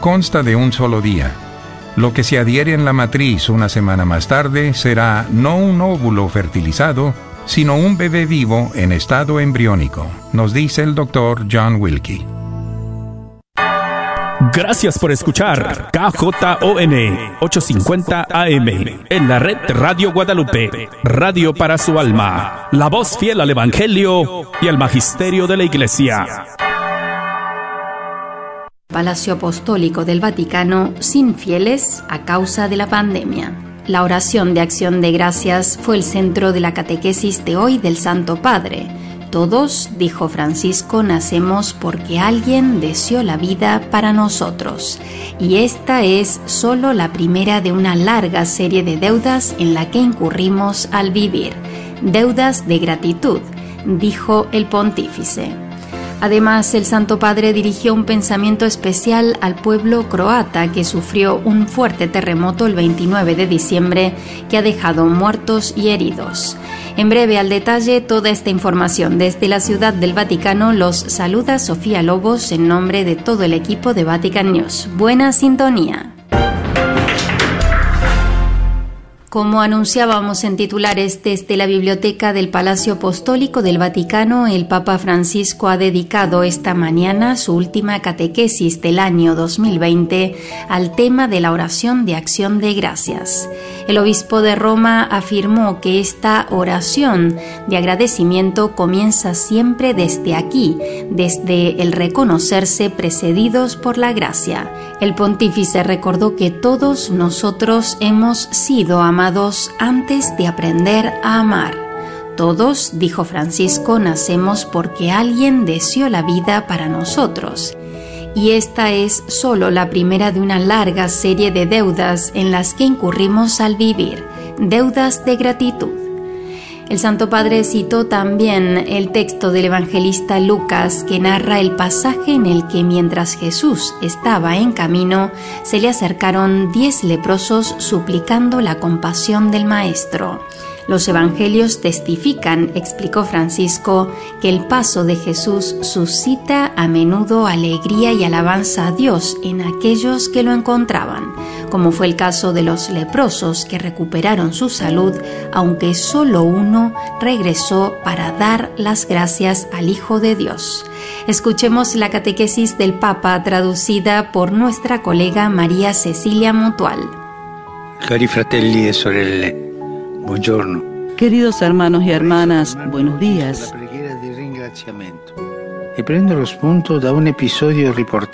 consta de un solo día. Lo que se adhiere en la matriz una semana más tarde será no un óvulo fertilizado, sino un bebé vivo en estado embriónico, nos dice el doctor John Wilkie. Gracias por escuchar KJON 850 AM en la red Radio Guadalupe, radio para su alma, la voz fiel al Evangelio y al Magisterio de la Iglesia. Palacio Apostólico del Vaticano sin fieles a causa de la pandemia. La oración de acción de gracias fue el centro de la catequesis de hoy del Santo Padre. Todos, dijo Francisco, nacemos porque alguien deseó la vida para nosotros. Y esta es solo la primera de una larga serie de deudas en la que incurrimos al vivir. Deudas de gratitud, dijo el pontífice. Además, el Santo Padre dirigió un pensamiento especial al pueblo croata que sufrió un fuerte terremoto el 29 de diciembre que ha dejado muertos y heridos. En breve al detalle toda esta información desde la Ciudad del Vaticano los saluda Sofía Lobos en nombre de todo el equipo de Vatican News. Buena sintonía. Como anunciábamos en titulares desde la Biblioteca del Palacio Apostólico del Vaticano, el Papa Francisco ha dedicado esta mañana su última catequesis del año 2020 al tema de la oración de acción de gracias. El obispo de Roma afirmó que esta oración de agradecimiento comienza siempre desde aquí, desde el reconocerse precedidos por la gracia. El pontífice recordó que todos nosotros hemos sido amados antes de aprender a amar. Todos, dijo Francisco, nacemos porque alguien deseó la vida para nosotros y esta es solo la primera de una larga serie de deudas en las que incurrimos al vivir, deudas de gratitud. El Santo Padre citó también el texto del evangelista Lucas que narra el pasaje en el que mientras Jesús estaba en camino, se le acercaron diez leprosos suplicando la compasión del Maestro. Los evangelios testifican, explicó Francisco, que el paso de Jesús suscita a menudo alegría y alabanza a Dios en aquellos que lo encontraban, como fue el caso de los leprosos que recuperaron su salud, aunque solo uno regresó para dar las gracias al Hijo de Dios. Escuchemos la catequesis del Papa traducida por nuestra colega María Cecilia Mutual. Cari fratelli e sorelle, Queridos hermanos y hermanas, buenos días.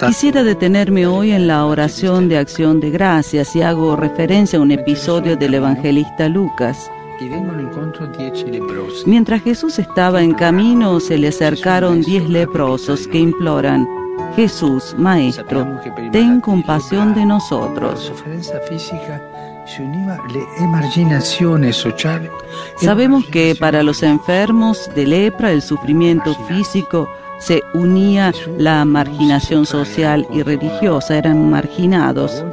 Quisiera detenerme hoy en la oración de acción de gracias y hago referencia a un episodio del evangelista Lucas. Mientras Jesús estaba en camino, se le acercaron diez leprosos que imploran, Jesús, Maestro, ten compasión de nosotros. Sabemos que para los enfermos de lepra el sufrimiento físico se unía la marginación social y religiosa, eran marginados.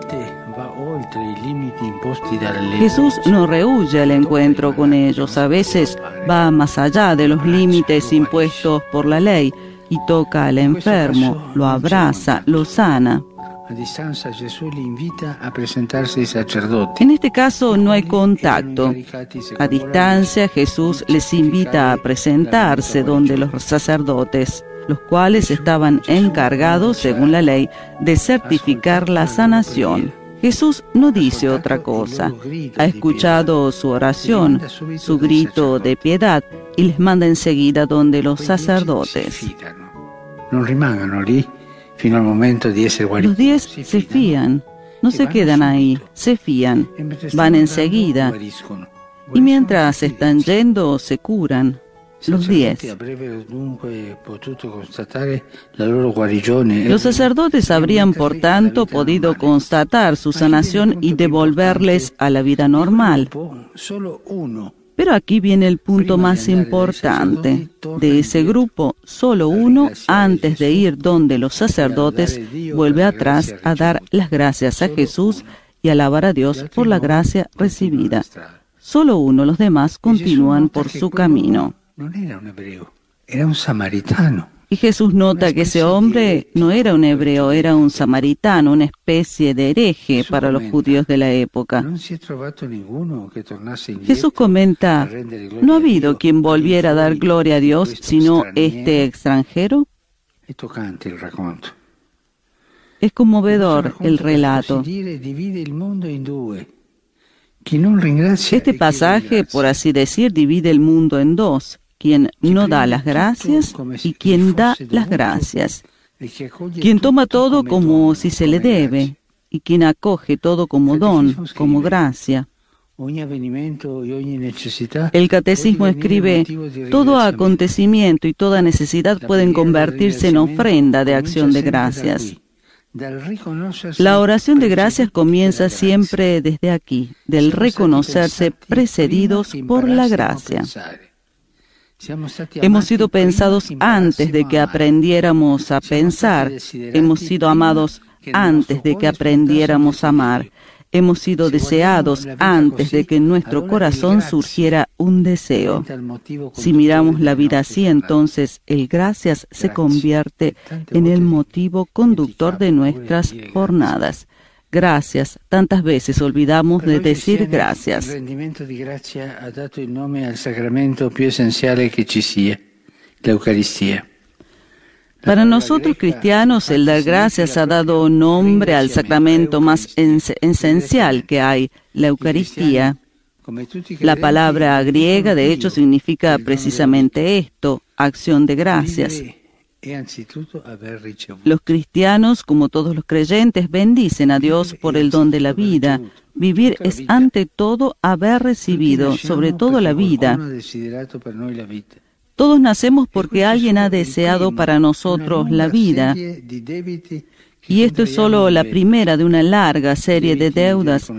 Jesús no rehuye el encuentro con ellos, a veces va más allá de los límites impuestos por la ley y toca al enfermo, lo abraza, lo sana. En este caso no hay contacto. A distancia Jesús les invita a presentarse donde los sacerdotes, los cuales estaban encargados, según la ley, de certificar la sanación. Jesús no dice otra cosa. Ha escuchado su oración, su grito de piedad y les manda enseguida donde los sacerdotes. No los diez se fían, no se quedan ahí, se fían, van enseguida. Y mientras están yendo, se curan. Los diez. Los sacerdotes habrían, por tanto, podido constatar su sanación y devolverles a la vida normal. Pero aquí viene el punto más importante. De ese grupo, solo uno, antes de ir donde los sacerdotes, vuelve atrás a dar las gracias a Jesús y alabar a Dios por la gracia recibida. Solo uno, los demás continúan por su camino. Era un samaritano. Y Jesús nota que ese hombre no era un hebreo, era un samaritano, una especie de hereje para los judíos de la época. Jesús comenta, ¿no ha habido quien volviera a dar gloria a Dios sino este extranjero? Es conmovedor el relato. Este pasaje, por así decir, divide el mundo en dos quien no da las gracias y quien da las gracias, quien toma todo como si se le debe y quien acoge todo como don, como gracia. El catecismo escribe, todo acontecimiento y toda necesidad pueden convertirse en ofrenda de acción de gracias. La oración de gracias comienza siempre desde aquí, del reconocerse precedidos por la gracia. Hemos sido pensados antes de que aprendiéramos a pensar. Hemos sido amados antes de que aprendiéramos a amar. Hemos sido deseados antes de que en nuestro corazón surgiera un deseo. Si miramos la vida así, entonces el gracias se convierte en el motivo conductor de nuestras jornadas. Gracias. Tantas veces olvidamos de decir gracias. El rendimiento de gracia ha dado el nombre al sacramento más esencial que ci sia, la Eucaristía. Para nosotros cristianos, el dar gracias ha dado nombre al sacramento más esencial que hay, la Eucaristía. La palabra griega, de hecho, significa precisamente esto, acción de gracias. Los cristianos, como todos los creyentes, bendicen a Dios por el don de la vida. Vivir es ante todo haber recibido, sobre todo la vida. Todos nacemos porque alguien ha deseado para nosotros la vida. Y esto es solo la primera de una larga serie de deudas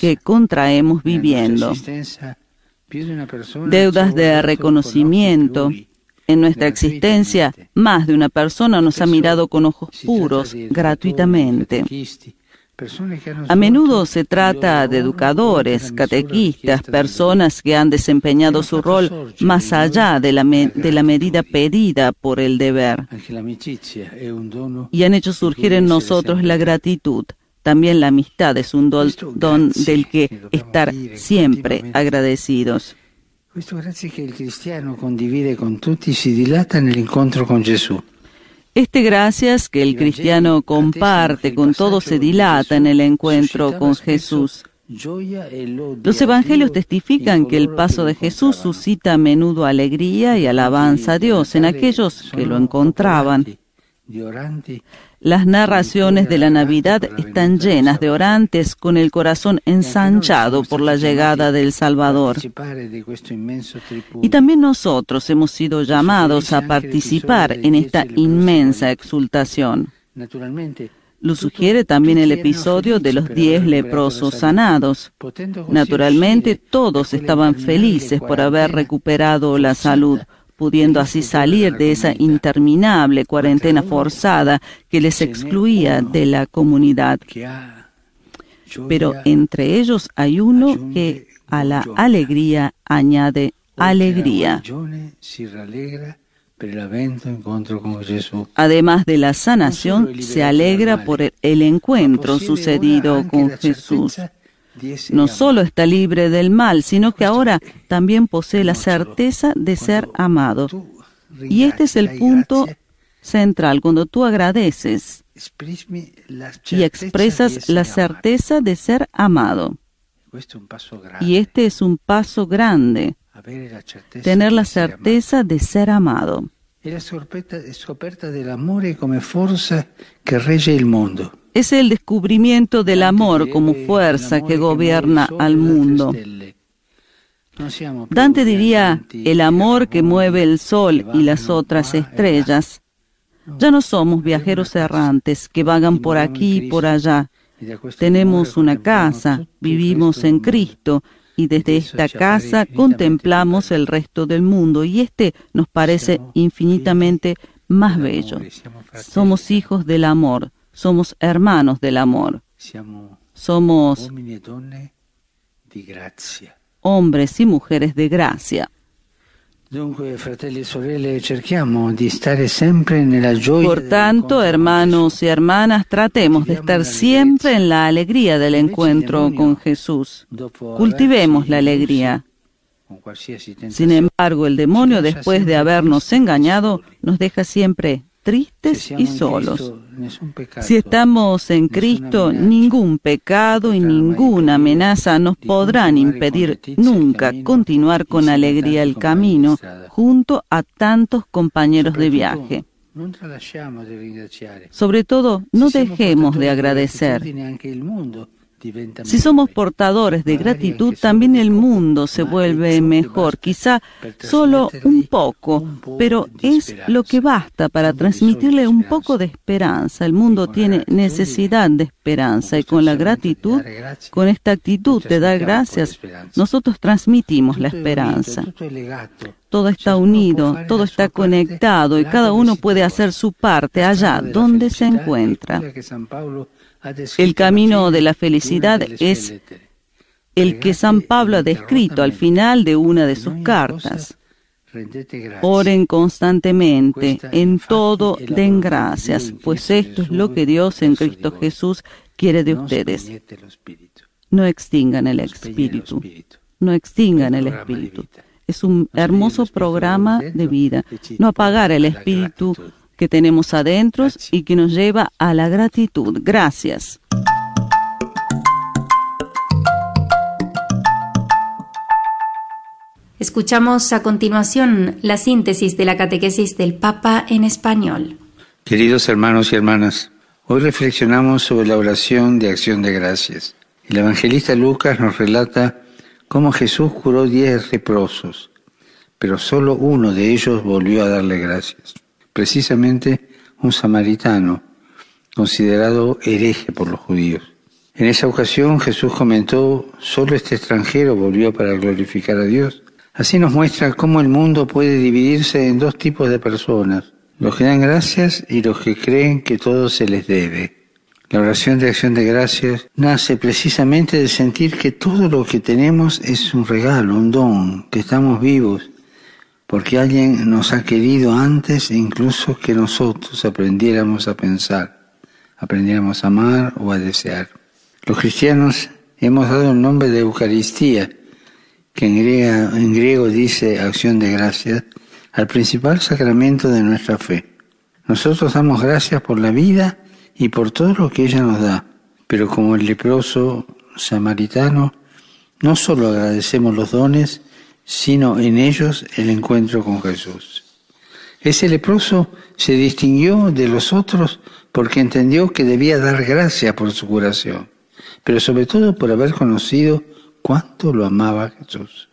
que contraemos viviendo. Deudas de reconocimiento, en nuestra existencia, más de una persona nos ha mirado con ojos puros, gratuitamente. A menudo se trata de educadores, catequistas, personas que han desempeñado su rol más allá de la, de la, medida pedida por el deber y han hecho surgir en nosotros la gratitud. También la amistad es un don del que estar siempre agradecidos. Este gracias que el cristiano comparte con todos se dilata en el encuentro con Jesús. Los evangelios testifican que el paso de Jesús suscita a menudo alegría y alabanza a Dios en aquellos que lo encontraban. Las narraciones de la Navidad están llenas de orantes con el corazón ensanchado por la llegada del Salvador. Y también nosotros hemos sido llamados a participar en esta inmensa exultación. Lo sugiere también el episodio de los diez leprosos sanados. Naturalmente, todos estaban felices por haber recuperado la salud pudiendo así salir de esa interminable cuarentena forzada que les excluía de la comunidad. Pero entre ellos hay uno que a la alegría añade alegría. Además de la sanación, se alegra por el encuentro sucedido con Jesús no solo está libre del mal, sino que ahora también posee la certeza de ser amado. Y este es el punto central, cuando tú agradeces y expresas la certeza de ser amado. Y este es un paso grande, tener la certeza de ser amado. Es el descubrimiento del amor como fuerza que gobierna al mundo. Dante diría, el amor que mueve el sol y las otras estrellas. Ya no somos viajeros errantes que vagan por aquí y por allá. Tenemos una casa, vivimos en Cristo y desde esta casa contemplamos el resto del mundo y este nos parece infinitamente más bello. Somos hijos del amor, somos hermanos del amor, somos hombres y mujeres de gracia. Por tanto, hermanos y hermanas, tratemos de estar siempre en la alegría del encuentro con Jesús. Cultivemos la alegría. Sin embargo, el demonio, después de habernos engañado, nos deja siempre tristes y solos. Si estamos en Cristo, ningún pecado y ninguna amenaza nos podrán impedir nunca continuar con alegría el camino junto a tantos compañeros de viaje. Sobre todo, no dejemos de agradecer. Si somos portadores de gratitud, también el mundo se vuelve mejor, quizá solo un poco, pero es lo que basta para transmitirle un poco de esperanza. El mundo tiene necesidad de esperanza y con la gratitud, con esta actitud de dar gracias, nosotros transmitimos la esperanza. Todo está unido, todo está conectado y cada uno puede hacer su parte allá donde se encuentra. El camino de la felicidad es el que San Pablo ha descrito al final de una de sus cartas. Oren constantemente, en todo den gracias, pues esto es lo que Dios en Cristo Jesús quiere de ustedes. No extingan el espíritu, no extingan el espíritu. Es un hermoso programa de vida. No apagar el espíritu que tenemos adentro y que nos lleva a la gratitud. Gracias. Escuchamos a continuación la síntesis de la catequesis del Papa en español. Queridos hermanos y hermanas, hoy reflexionamos sobre la oración de acción de gracias. El evangelista Lucas nos relata cómo Jesús curó diez leprosos, pero solo uno de ellos volvió a darle gracias precisamente un samaritano, considerado hereje por los judíos. En esa ocasión Jesús comentó, solo este extranjero volvió para glorificar a Dios. Así nos muestra cómo el mundo puede dividirse en dos tipos de personas, los que dan gracias y los que creen que todo se les debe. La oración de acción de gracias nace precisamente de sentir que todo lo que tenemos es un regalo, un don, que estamos vivos porque alguien nos ha querido antes incluso que nosotros aprendiéramos a pensar, aprendiéramos a amar o a desear. Los cristianos hemos dado el nombre de Eucaristía, que en, en griego dice acción de gracias, al principal sacramento de nuestra fe. Nosotros damos gracias por la vida y por todo lo que ella nos da, pero como el leproso samaritano, no solo agradecemos los dones, sino en ellos el encuentro con Jesús. Ese leproso se distinguió de los otros porque entendió que debía dar gracias por su curación, pero sobre todo por haber conocido cuánto lo amaba Jesús.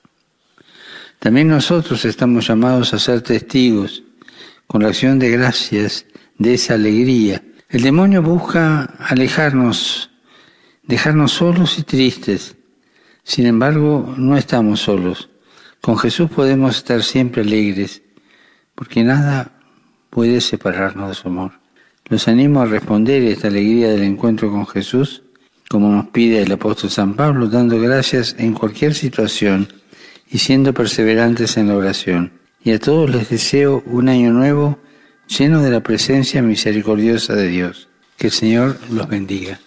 También nosotros estamos llamados a ser testigos con la acción de gracias de esa alegría. El demonio busca alejarnos, dejarnos solos y tristes. Sin embargo, no estamos solos con Jesús podemos estar siempre alegres, porque nada puede separarnos de su amor. Los animo a responder esta alegría del encuentro con Jesús, como nos pide el apóstol San Pablo, dando gracias en cualquier situación y siendo perseverantes en la oración. Y a todos les deseo un año nuevo lleno de la presencia misericordiosa de Dios. Que el Señor los bendiga.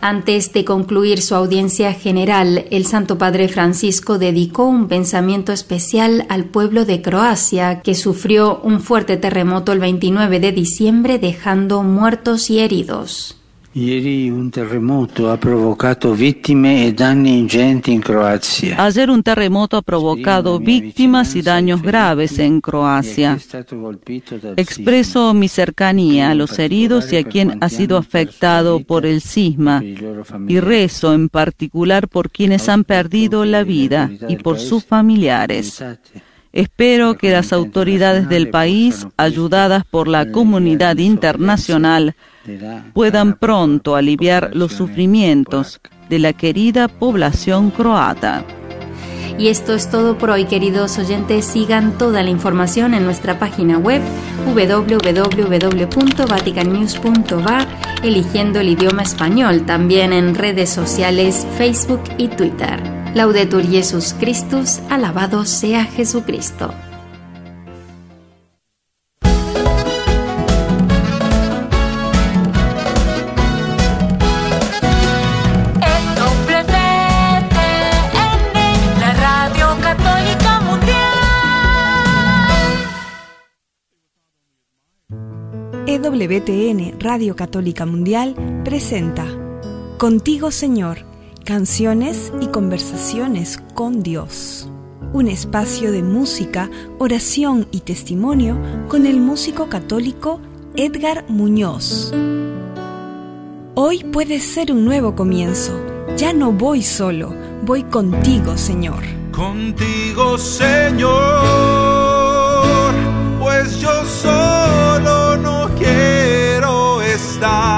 Antes de concluir su audiencia general, el Santo Padre Francisco dedicó un pensamiento especial al pueblo de Croacia, que sufrió un fuerte terremoto el 29 de diciembre dejando muertos y heridos. Ieri un terremoto ha provocato vittime e danni ingenti in Croazia. Ayer un terremoto ha provocado víctimas y daños graves en Croacia. Expreso mi cercanía a los heridos y a quien ha sido afectado por el sisma y rezo en particular por quienes han perdido la vida y por sus familiares. Espero que las autoridades del país, ayudadas por la comunidad internacional, puedan pronto aliviar los sufrimientos de la querida población croata. Y esto es todo por hoy, queridos oyentes. Sigan toda la información en nuestra página web www.vaticannews.va eligiendo el idioma español también en redes sociales Facebook y Twitter. Laudetur Jesus Christus, alabado sea Jesucristo. EWTN Radio Católica Mundial presenta Contigo Señor, canciones y conversaciones con Dios. Un espacio de música, oración y testimonio con el músico católico Edgar Muñoz. Hoy puede ser un nuevo comienzo. Ya no voy solo, voy contigo, Señor. Contigo, Señor, pues yo soy de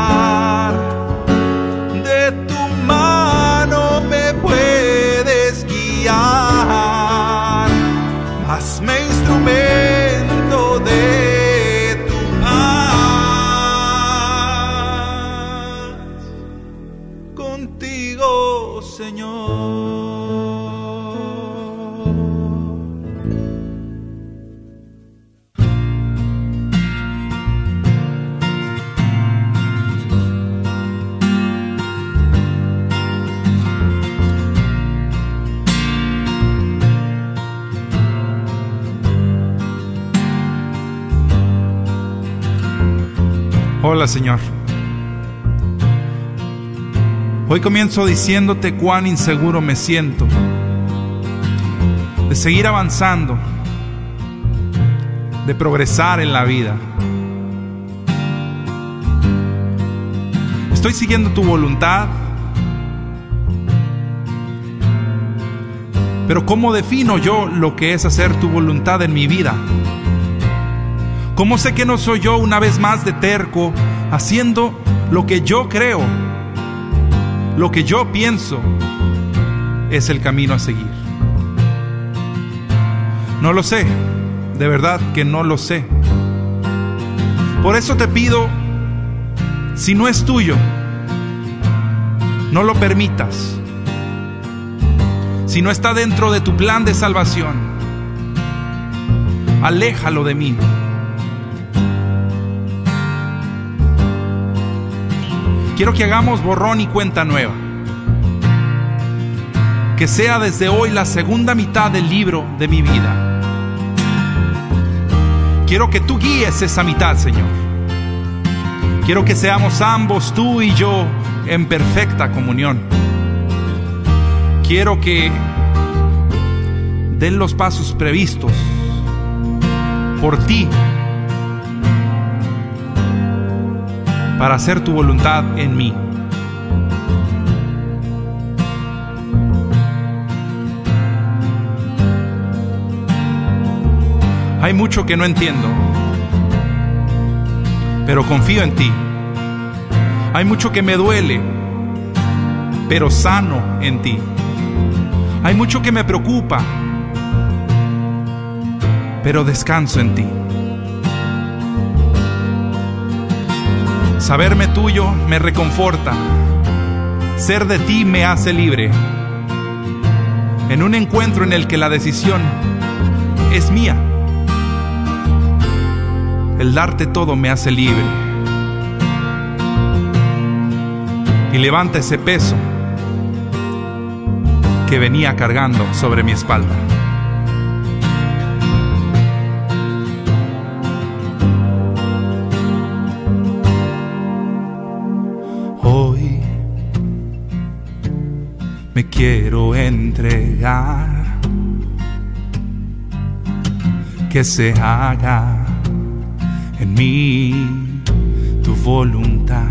Señor. Hoy comienzo diciéndote cuán inseguro me siento de seguir avanzando, de progresar en la vida. Estoy siguiendo tu voluntad, pero ¿cómo defino yo lo que es hacer tu voluntad en mi vida? ¿Cómo sé que no soy yo una vez más de terco haciendo lo que yo creo, lo que yo pienso es el camino a seguir? No lo sé, de verdad que no lo sé. Por eso te pido, si no es tuyo, no lo permitas. Si no está dentro de tu plan de salvación, aléjalo de mí. Quiero que hagamos borrón y cuenta nueva. Que sea desde hoy la segunda mitad del libro de mi vida. Quiero que tú guíes esa mitad, Señor. Quiero que seamos ambos, tú y yo, en perfecta comunión. Quiero que den los pasos previstos por ti para hacer tu voluntad en mí. Hay mucho que no entiendo, pero confío en ti. Hay mucho que me duele, pero sano en ti. Hay mucho que me preocupa, pero descanso en ti. Saberme tuyo me reconforta. Ser de ti me hace libre. En un encuentro en el que la decisión es mía. El darte todo me hace libre. Y levanta ese peso que venía cargando sobre mi espalda. Quiero entregar. Que se haga en mí tu voluntad.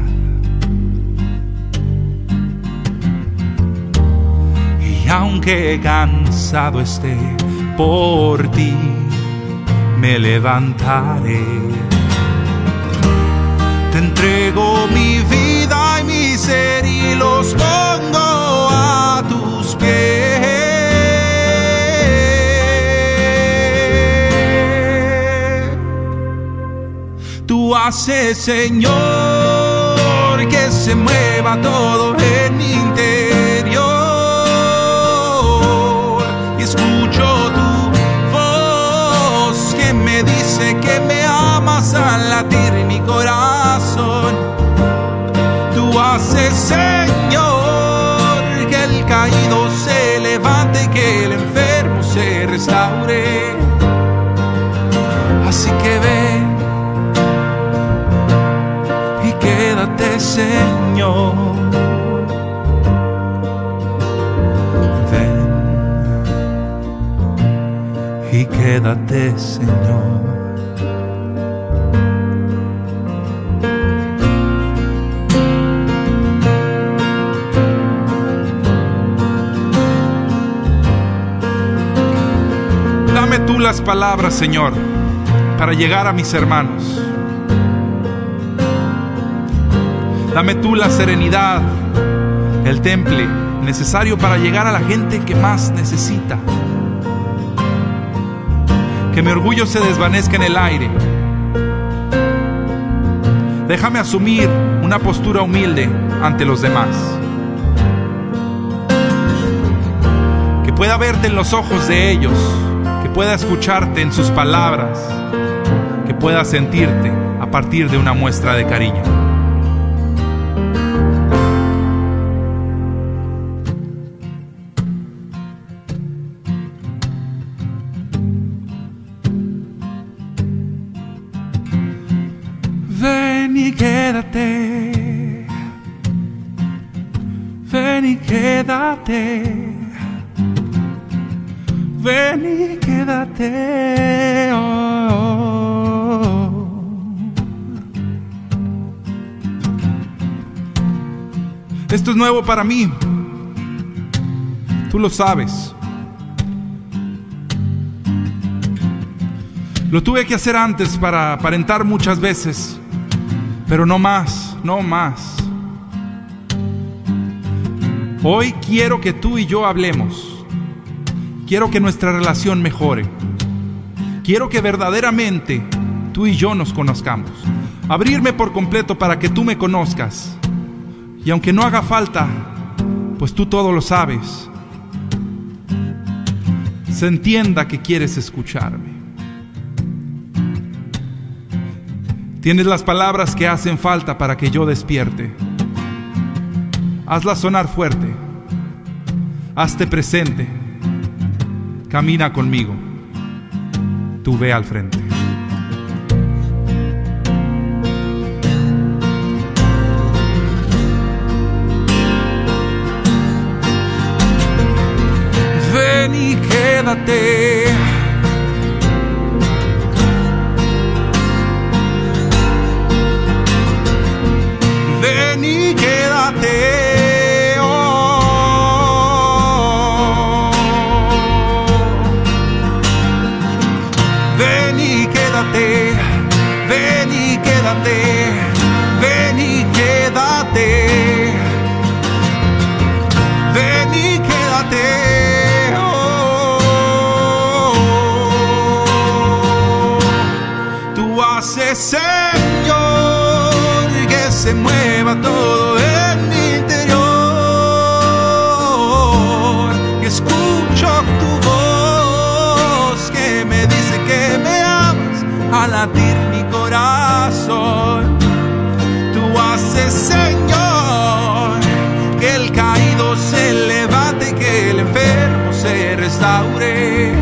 Y aunque cansado esté por ti, me levantaré. Te entrego mi vida y mi ser los pongo Tú haces, Señor, que se mueva todo en mi interior. Y escucho tu voz que me dice que me amas al latir mi corazón. Tú haces, Señor, Señor. Ven y quédate, Señor. Dame tú las palabras, Señor, para llegar a mis hermanos. Dame tú la serenidad, el temple necesario para llegar a la gente que más necesita. Que mi orgullo se desvanezca en el aire. Déjame asumir una postura humilde ante los demás. Que pueda verte en los ojos de ellos, que pueda escucharte en sus palabras, que pueda sentirte a partir de una muestra de cariño. Mí. Tú lo sabes. Lo tuve que hacer antes para aparentar muchas veces, pero no más, no más. Hoy quiero que tú y yo hablemos. Quiero que nuestra relación mejore. Quiero que verdaderamente tú y yo nos conozcamos. Abrirme por completo para que tú me conozcas. Y aunque no haga falta, pues tú todo lo sabes, se entienda que quieres escucharme. Tienes las palabras que hacen falta para que yo despierte. Hazlas sonar fuerte. Hazte presente. Camina conmigo. Tú ve al frente. Quédate. Se mueva todo en mi interior. Escucho tu voz que me dice que me amas a latir mi corazón. Tú haces, Señor, que el caído se levante y que el enfermo se restaure.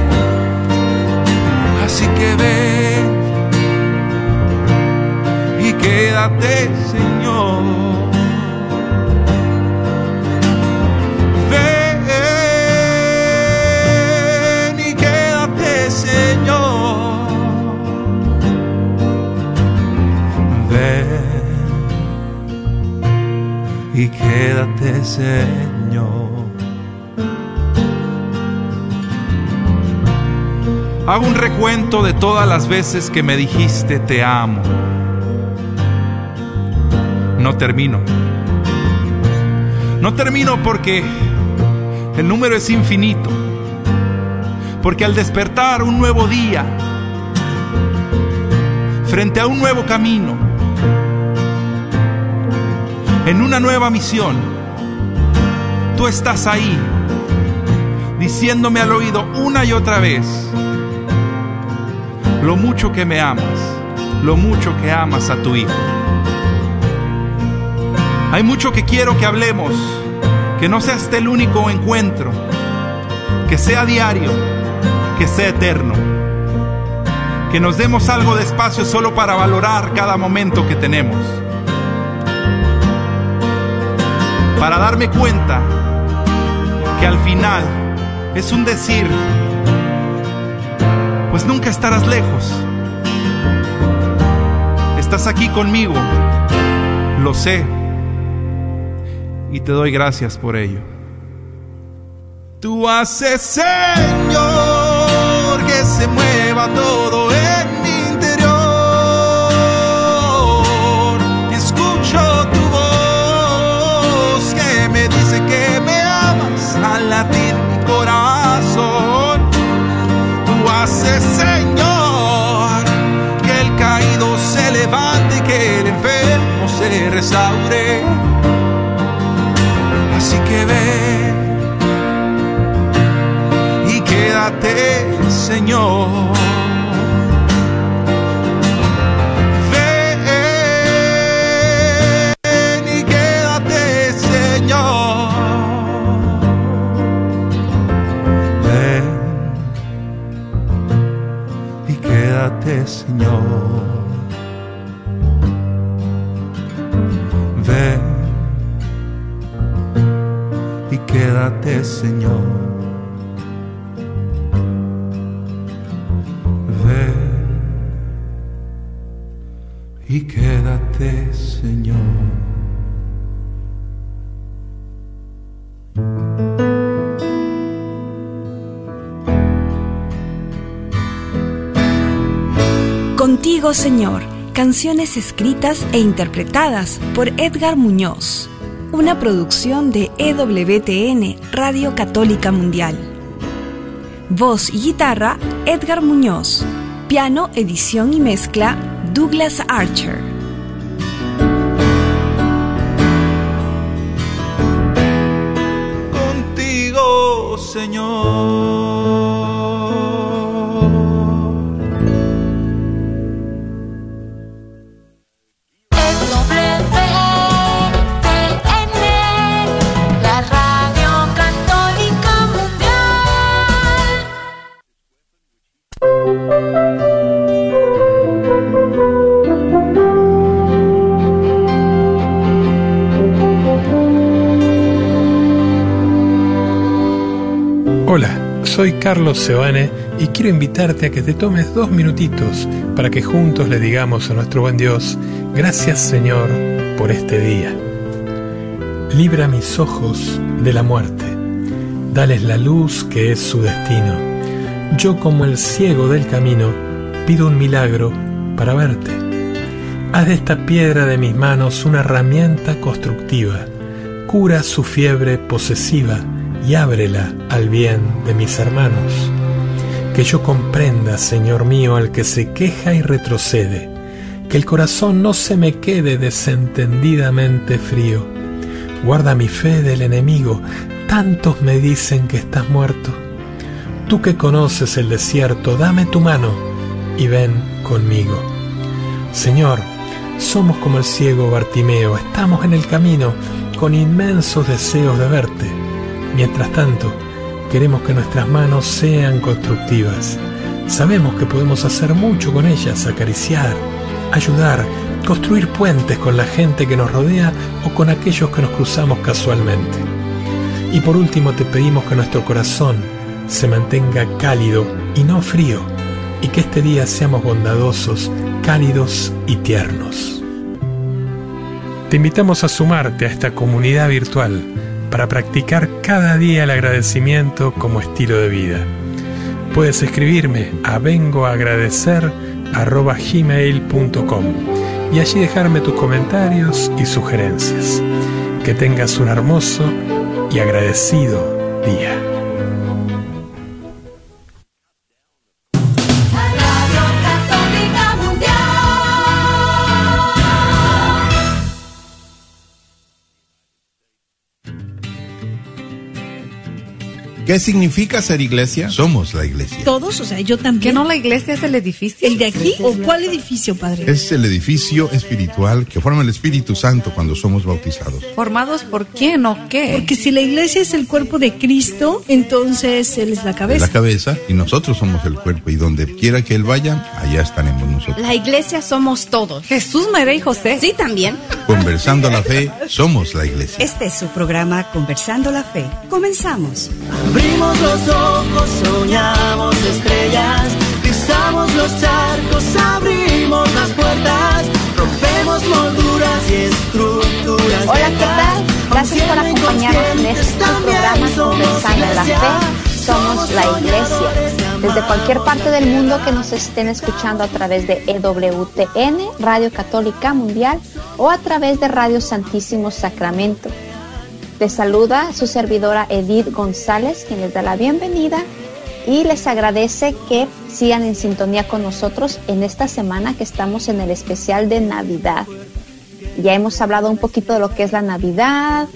Así que ven y quédate, Señor. Hago un recuento de todas las veces que me dijiste te amo. No termino. No termino porque el número es infinito. Porque al despertar un nuevo día, frente a un nuevo camino, en una nueva misión. Tú estás ahí, diciéndome al oído una y otra vez lo mucho que me amas, lo mucho que amas a tu Hijo. Hay mucho que quiero que hablemos, que no sea este el único encuentro, que sea diario, que sea eterno, que nos demos algo de espacio solo para valorar cada momento que tenemos, para darme cuenta que al final es un decir, pues nunca estarás lejos. Estás aquí conmigo, lo sé, y te doy gracias por ello. Tú haces, Señor, que se mueva todo Señor. Ven y quédate, Señor. Ven y quédate, Señor. Ven y quédate, Señor. Señor, canciones escritas e interpretadas por Edgar Muñoz, una producción de EWTN, Radio Católica Mundial. Voz y guitarra, Edgar Muñoz. Piano, edición y mezcla, Douglas Archer. Contigo, Señor. Soy Carlos Seoane y quiero invitarte a que te tomes dos minutitos para que juntos le digamos a nuestro buen Dios, gracias Señor por este día. Libra mis ojos de la muerte, dales la luz que es su destino. Yo como el ciego del camino pido un milagro para verte. Haz de esta piedra de mis manos una herramienta constructiva, cura su fiebre posesiva y ábrela al bien de mis hermanos. Que yo comprenda, Señor mío, al que se queja y retrocede, que el corazón no se me quede desentendidamente frío. Guarda mi fe del enemigo, tantos me dicen que estás muerto. Tú que conoces el desierto, dame tu mano y ven conmigo. Señor, somos como el ciego Bartimeo, estamos en el camino con inmensos deseos de verte. Mientras tanto, queremos que nuestras manos sean constructivas. Sabemos que podemos hacer mucho con ellas, acariciar, ayudar, construir puentes con la gente que nos rodea o con aquellos que nos cruzamos casualmente. Y por último te pedimos que nuestro corazón se mantenga cálido y no frío, y que este día seamos bondadosos, cálidos y tiernos. Te invitamos a sumarte a esta comunidad virtual para practicar cada día el agradecimiento como estilo de vida. Puedes escribirme a vengoagradecer@gmail.com y allí dejarme tus comentarios y sugerencias. Que tengas un hermoso y agradecido día. ¿Qué significa ser iglesia? Somos la iglesia. Todos, o sea, yo también. ¿Que no la iglesia es el edificio? ¿El de aquí o cuál edificio, padre? Es el edificio espiritual que forma el Espíritu Santo cuando somos bautizados. ¿Formados por quién o qué? Porque si la iglesia es el cuerpo de Cristo, entonces Él es la Es cabeza. la cabeza y nosotros somos el cuerpo y donde quiera que Él vaya, allá estaremos nosotros. La iglesia somos todos. Jesús, María y José. Sí, también. Conversando la fe, somos la iglesia. Este es su programa Conversando la Fe. Comenzamos. Abrimos los ojos, soñamos estrellas, pisamos los charcos, abrimos las puertas, rompemos molduras y estructuras. Hola, ¿qué tal? Gracias por acompañarnos en este programa Conversando la Fe. Somos la Iglesia. Desde cualquier parte del mundo que nos estén escuchando a través de EWTN, Radio Católica Mundial, o a través de Radio Santísimo Sacramento. Les saluda su servidora Edith González, quien les da la bienvenida y les agradece que sigan en sintonía con nosotros en esta semana que estamos en el especial de Navidad. Ya hemos hablado un poquito de lo que es la Navidad.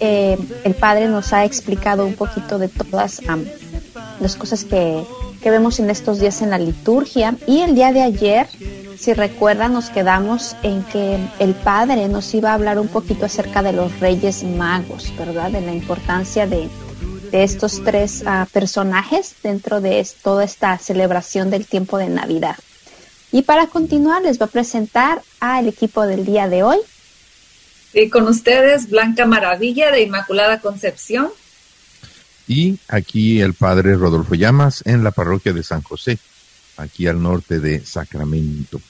eh, el Padre nos ha explicado un poquito de todas las cosas que, que vemos en estos días en la liturgia. Y el día de ayer, si recuerdan, nos quedamos en que el Padre nos iba a hablar un poquito acerca de los Reyes Magos, ¿verdad? De la importancia de, de estos tres ah, personajes dentro de toda esta celebración del tiempo de Navidad. Y para continuar, les voy a presentar al equipo del día de hoy. Y con ustedes, Blanca Maravilla de Inmaculada Concepción. Y aquí el padre Rodolfo Llamas en la parroquia de San José, aquí al norte de Sacramento.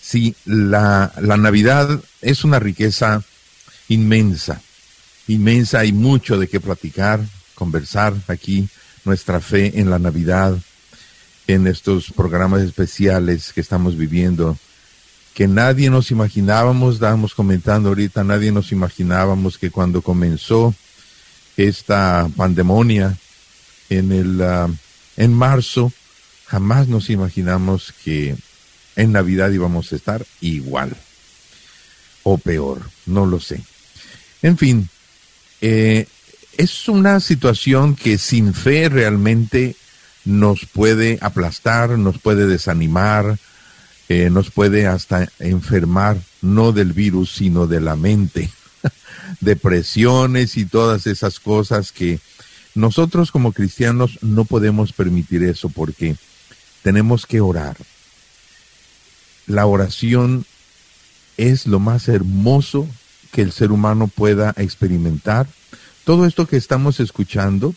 Sí, la, la Navidad es una riqueza inmensa, inmensa, hay mucho de qué platicar, conversar aquí, nuestra fe en la Navidad, en estos programas especiales que estamos viviendo, que nadie nos imaginábamos, estábamos comentando ahorita, nadie nos imaginábamos que cuando comenzó esta pandemonia en el ah, en marzo jamás nos imaginamos que en Navidad íbamos a estar igual o peor, no lo sé. En fin, eh, es una situación que sin fe realmente nos puede aplastar, nos puede desanimar, eh, nos puede hasta enfermar, no del virus, sino de la mente depresiones y todas esas cosas que nosotros como cristianos no podemos permitir eso porque tenemos que orar. La oración es lo más hermoso que el ser humano pueda experimentar. Todo esto que estamos escuchando,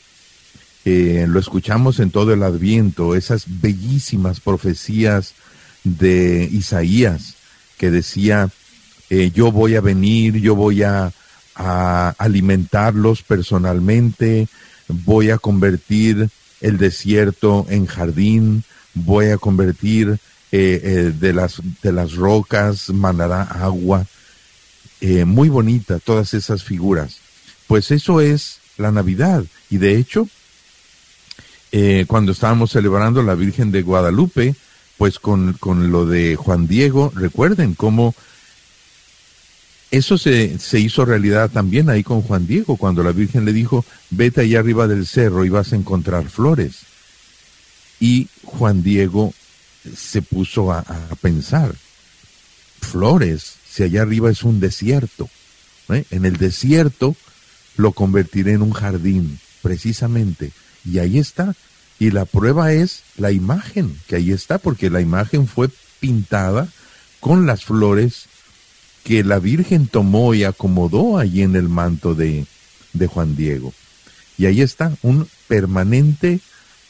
eh, lo escuchamos en todo el adviento, esas bellísimas profecías de Isaías que decía, eh, yo voy a venir, yo voy a, a alimentarlos personalmente, voy a convertir el desierto en jardín, voy a convertir eh, eh, de, las, de las rocas, manará agua. Eh, muy bonita todas esas figuras. Pues eso es la Navidad. Y de hecho, cuando estábamos celebrando la Virgen de Guadalupe, pues con, con lo de Juan Diego, recuerden cómo eso se, se hizo realidad también ahí con Juan Diego, cuando la Virgen le dijo, vete allá arriba del cerro y vas a encontrar flores. Y Juan Diego se puso a, a pensar, flores, si allá arriba es un desierto, ¿eh? en el desierto lo convertiré en un jardín, precisamente. Y ahí está. Y la prueba es la imagen, que ahí está, porque la imagen fue pintada con las flores que la Virgen tomó y acomodó allí en el manto de, de Juan Diego. Y ahí está un permanente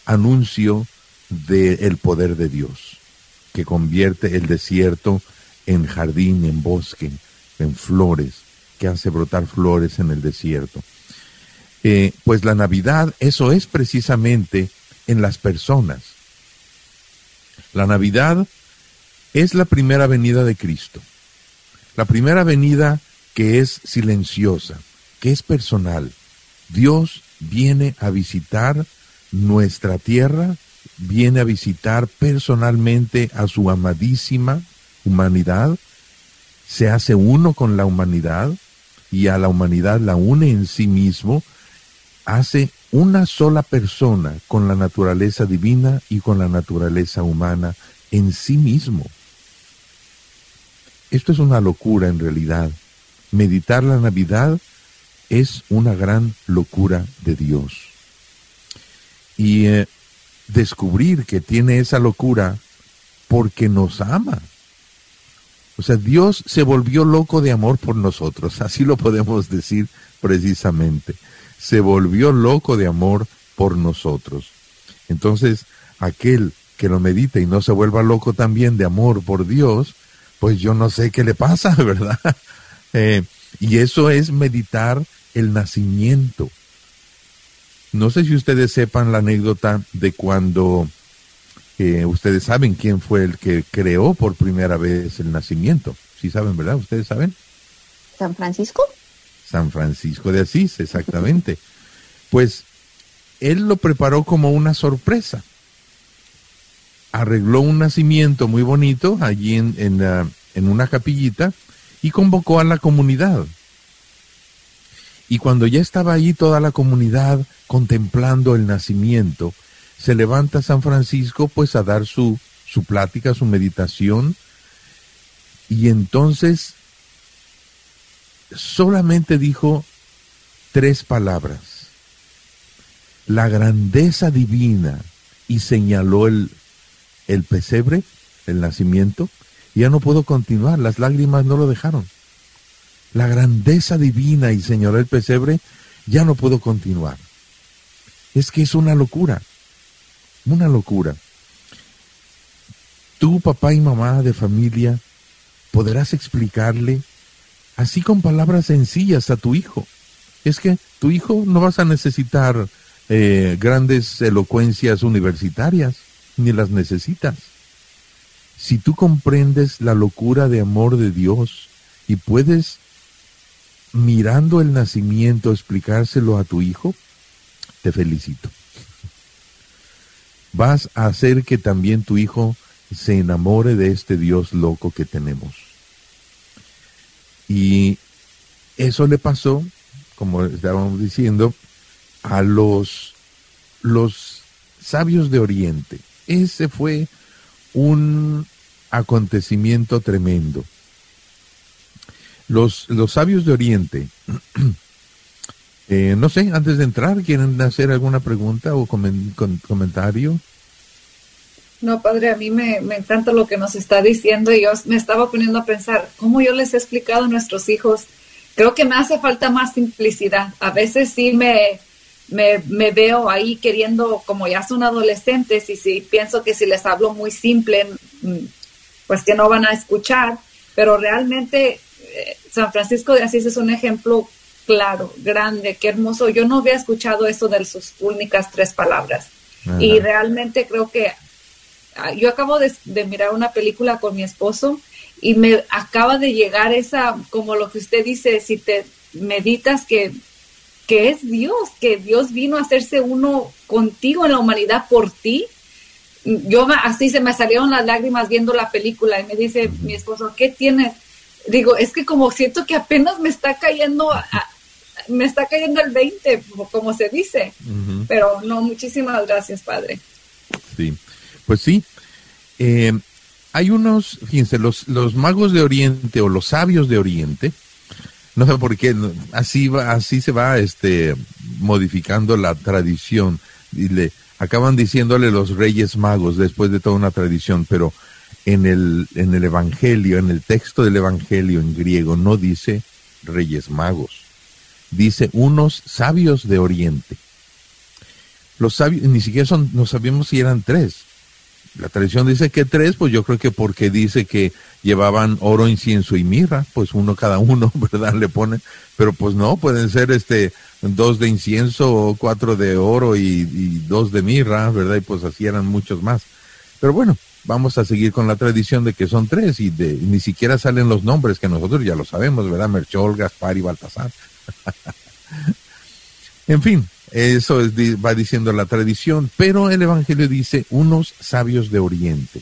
anuncio del poder de Dios, que convierte el desierto en jardín, en bosque, en flores, que hace brotar flores en el desierto. Eh, pues la Navidad, eso es precisamente en las personas. La Navidad es la primera venida de Cristo. La primera venida que es silenciosa, que es personal. Dios viene a visitar nuestra tierra, viene a visitar personalmente a su amadísima humanidad, se hace uno con la humanidad y a la humanidad la une en sí mismo, hace una sola persona con la naturaleza divina y con la naturaleza humana en sí mismo. Esto es una locura en realidad. Meditar la Navidad es una gran locura de Dios. Y eh, descubrir que tiene esa locura porque nos ama. O sea, Dios se volvió loco de amor por nosotros, así lo podemos decir precisamente. Se volvió loco de amor por nosotros. Entonces, aquel que lo medita y no se vuelva loco también de amor por Dios, pues yo no sé qué le pasa, ¿verdad? Eh, y eso es meditar el nacimiento. No sé si ustedes sepan la anécdota de cuando eh, ustedes saben quién fue el que creó por primera vez el nacimiento. Sí saben, ¿verdad? ¿Ustedes saben? San Francisco. San Francisco de Asís, exactamente. pues él lo preparó como una sorpresa. Arregló un nacimiento muy bonito allí en, en, en una capillita y convocó a la comunidad. Y cuando ya estaba allí toda la comunidad contemplando el nacimiento, se levanta San Francisco pues a dar su, su plática, su meditación, y entonces solamente dijo tres palabras. La grandeza divina y señaló el, el pesebre, el nacimiento, ya no pudo continuar, las lágrimas no lo dejaron la grandeza divina y señor el pesebre, ya no puedo continuar. Es que es una locura, una locura. Tú, papá y mamá de familia, podrás explicarle así con palabras sencillas a tu hijo. Es que tu hijo no vas a necesitar eh, grandes elocuencias universitarias, ni las necesitas. Si tú comprendes la locura de amor de Dios y puedes mirando el nacimiento explicárselo a tu hijo, te felicito. Vas a hacer que también tu hijo se enamore de este Dios loco que tenemos. Y eso le pasó, como estábamos diciendo, a los, los sabios de Oriente. Ese fue un acontecimiento tremendo. Los, los sabios de Oriente, eh, no sé, antes de entrar, ¿quieren hacer alguna pregunta o comentario? No, padre, a mí me, me, encanta lo que nos está diciendo y yo me estaba poniendo a pensar, ¿cómo yo les he explicado a nuestros hijos? Creo que me hace falta más simplicidad. A veces sí me, me, me veo ahí queriendo, como ya son adolescentes y si pienso que si les hablo muy simple, mm, pues que no van a escuchar, pero realmente San Francisco de Asís es un ejemplo claro, grande, qué hermoso. Yo no había escuchado eso de sus únicas tres palabras. Y realmente creo que ah, yo acabo de, mirar una película con mi esposo y me acaba de llegar esa, como lo que usted dice, si te meditas que, que es Dios, que Dios vino a hacerse uno contigo en la humanidad por ti. Yo así se me salieron las lágrimas viendo la película y me dice mi esposo, ¿qué tienes? digo, es que como siento que apenas me está cayendo, me está cayendo el 20, como se dice. Pero no, muchísimas gracias, Padre. Sí, pues sí. Eh, hay unos, fíjense, los, los magos de Oriente o los sabios de Oriente, no sé por qué, así va, así se va este modificando la tradición. Y le acaban diciéndole los reyes magos después de toda una tradición, pero en el, en el Evangelio, en el texto del Evangelio en griego, no dice reyes magos, dice unos sabios de Oriente. Los sabios, ni siquiera son, no sabíamos si eran tres. La tradición dice que tres, pues yo creo que porque dice que llevaban oro, incienso y mirra, pues uno cada uno, ¿verdad? Le pone, pero pues no, pueden ser este dos de incienso, cuatro de oro y, y dos de mirra, ¿verdad? Y pues así eran muchos más. Pero bueno, vamos a seguir con la tradición de que son tres y de, ni siquiera salen los nombres que nosotros ya lo sabemos, ¿verdad? Merchol, Gaspar y Baltasar. en fin, eso va diciendo la tradición, pero el Evangelio dice unos sabios de Oriente.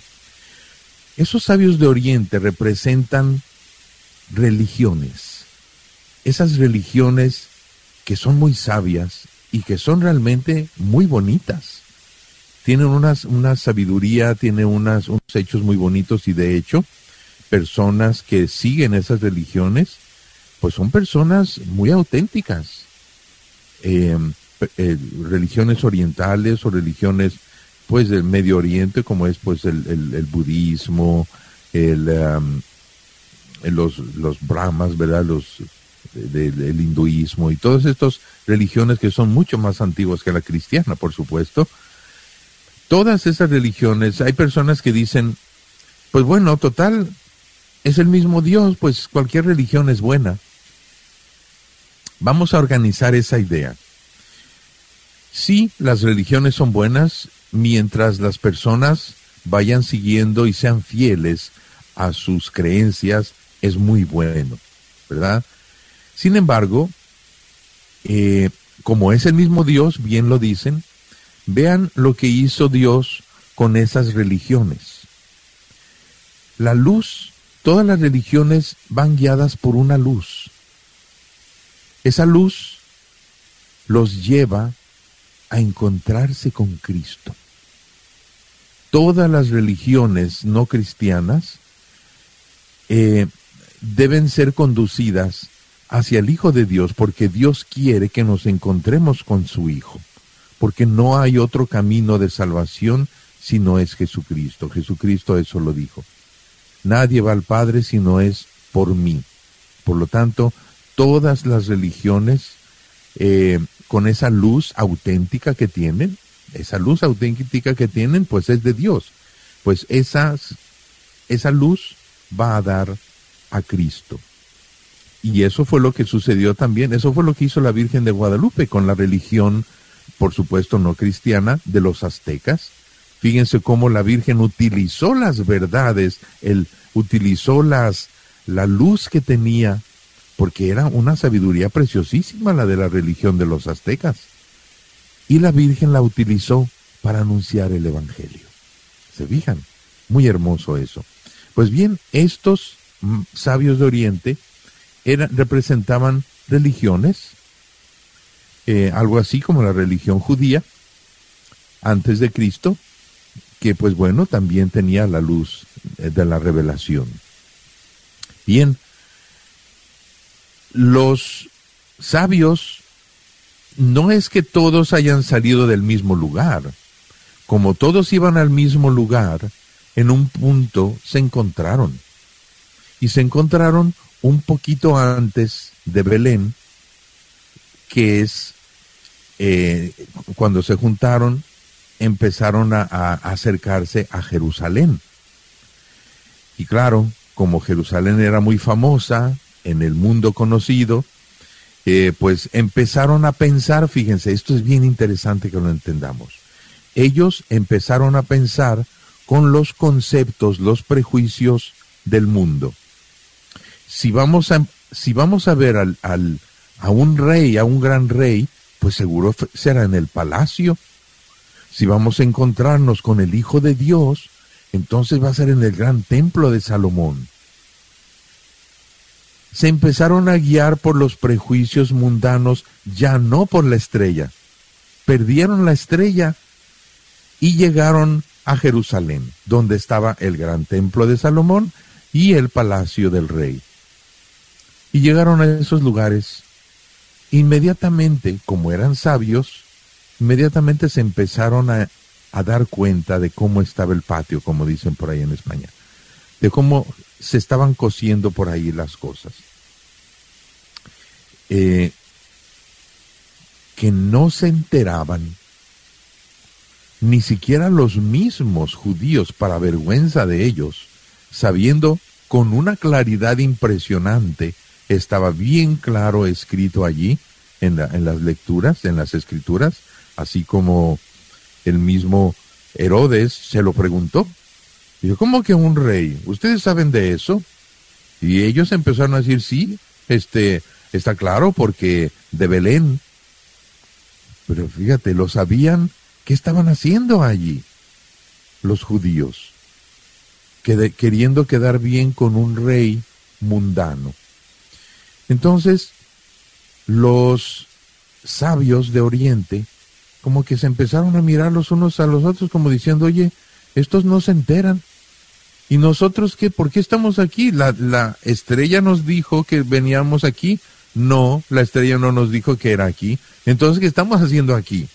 Esos sabios de Oriente representan religiones, esas religiones que son muy sabias y que son realmente muy bonitas. Tienen unas, una sabiduría, tienen unos hechos muy bonitos y de hecho, personas que siguen esas religiones, pues son personas muy auténticas. Eh, eh, religiones orientales o religiones pues del Medio Oriente, como es pues el, el, budismo, el, los, los brahmas, ¿verdad? Los, del hinduismo y todas estas religiones que son mucho más antiguas que la cristiana, por supuesto. Todas esas religiones, hay personas que dicen, pues bueno, total, es el mismo Dios, pues cualquier religión es buena. Vamos a organizar esa idea. Sí, las religiones son buenas mientras las personas vayan siguiendo y sean fieles a sus creencias, es muy bueno, ¿verdad? Sin embargo, eh, como es el mismo Dios, bien lo dicen, vean lo que hizo Dios con esas religiones. La luz, todas las religiones van guiadas por una luz. Esa luz los lleva a encontrarse con Cristo. Todas las religiones no cristianas eh, deben ser conducidas hacia el Hijo de Dios porque Dios quiere que nos encontremos con su Hijo, porque no hay otro camino de salvación si no es Jesucristo. Jesucristo eso lo dijo. Nadie va al Padre si no es por mí. Por lo tanto, todas las religiones eh, con esa luz auténtica que tienen, esa luz auténtica que tienen, pues es de Dios. Pues esas, esa luz va a dar a Cristo. Y eso fue lo que sucedió también, eso fue lo que hizo la Virgen de Guadalupe con la religión, por supuesto no cristiana, de los aztecas. Fíjense cómo la Virgen utilizó las verdades, el, utilizó las, la luz que tenía, porque era una sabiduría preciosísima la de la religión de los aztecas. Y la Virgen la utilizó para anunciar el Evangelio. ¿Se fijan? Muy hermoso eso. Pues bien, estos mm, sabios de Oriente representaban religiones, eh, algo así como la religión judía, antes de Cristo, que pues bueno, también tenía la luz eh, de la revelación. Bien, los sabios no es que todos hayan salido del mismo lugar. Como todos iban al mismo lugar, en un punto se encontraron. Y se encontraron un poquito antes de Belén, que es eh, cuando se juntaron, empezaron a, acercarse a Jerusalén. Y claro, como Jerusalén era muy famosa en el mundo conocido, eh, pues empezaron a pensar, fíjense, esto es bien interesante que lo entendamos. Ellos empezaron a pensar con los conceptos, los prejuicios del mundo si vamos a, si vamos a ver al, al, a un rey, a un gran rey, pues seguro será en el palacio. Si vamos a encontrarnos con el Hijo de Dios, entonces va a ser en el gran templo de Salomón. Se empezaron a guiar por los prejuicios mundanos, ya no por la estrella. Perdieron la estrella y llegaron a Jerusalén, donde estaba el gran templo de Salomón y el palacio del rey. Y llegaron a esos lugares. Inmediatamente, como eran sabios, inmediatamente se empezaron a, dar cuenta de cómo estaba el patio, como dicen por ahí en España, de cómo se estaban cosiendo por ahí las cosas. Eh, que no se enteraban, ni siquiera los mismos judíos, para vergüenza de ellos, sabiendo con una claridad impresionante estaba bien claro escrito allí en, las lecturas, en las escrituras, así como el mismo Herodes se lo preguntó. Dijo, ¿cómo que un rey? ¿Ustedes saben de eso? Y ellos empezaron a decir, sí, este, está claro porque de Belén. Pero fíjate, lo sabían, ¿qué estaban haciendo allí los judíos? queriendo quedar bien con un rey mundano. Entonces, los sabios de Oriente como que se empezaron a mirar los unos a los otros como diciendo, oye, estos no se enteran. ¿Y nosotros qué? ¿Por qué estamos aquí? La, la estrella nos dijo que veníamos aquí. No, la estrella no nos dijo que era aquí. Entonces, ¿qué estamos haciendo aquí?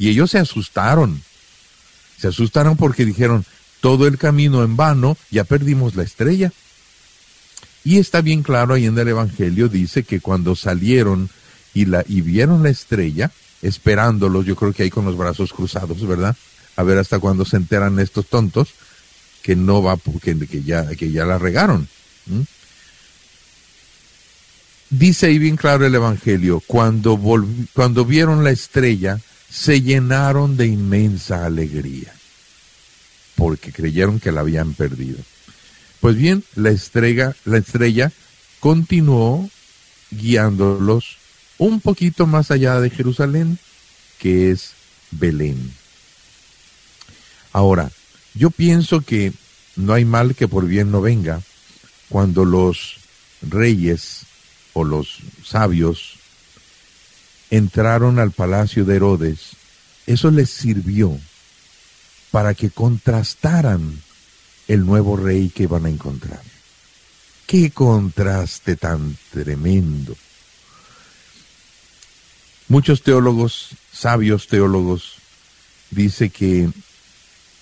Y ellos se asustaron. Se asustaron porque dijeron, todo el camino en vano, ya perdimos la estrella. Y está bien claro ahí en el Evangelio, dice que cuando salieron y, la, y vieron la estrella, esperándolos, yo creo que ahí con los brazos cruzados, ¿verdad? A ver hasta cuándo se enteran estos tontos que no va, que, que, ya, que ya la regaron. Dice ahí bien claro el Evangelio, cuando, cuando vieron la estrella, se llenaron de inmensa alegría, porque creyeron que la habían perdido. Pues bien, la la estrella continuó guiándolos un poquito más allá de Jerusalén, que es Belén. Ahora, yo pienso que no hay mal que por bien no venga cuando los reyes o los sabios entraron al palacio de Herodes, eso les sirvió para que contrastaran el nuevo rey que van a encontrar. Qué contraste tan tremendo. Muchos teólogos, sabios teólogos, dice que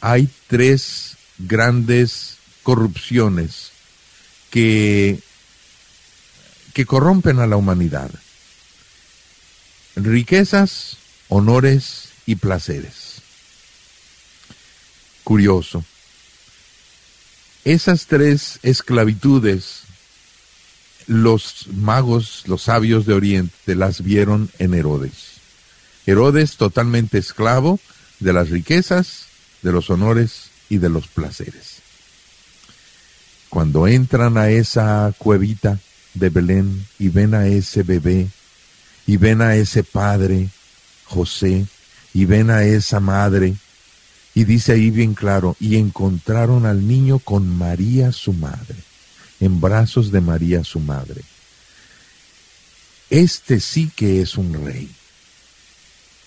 hay tres grandes corrupciones que, que corrompen a la humanidad. Riquezas, honores y placeres. Curioso. Esas tres esclavitudes los magos, los sabios de Oriente, las vieron en Herodes. Herodes totalmente esclavo de las riquezas, de los honores y de los placeres. Cuando entran a esa cuevita de Belén y ven a ese bebé, y ven a ese padre, José, y ven a esa madre, y dice ahí bien claro, y encontraron al niño con María su madre en brazos de María su madre. Este sí que es un rey,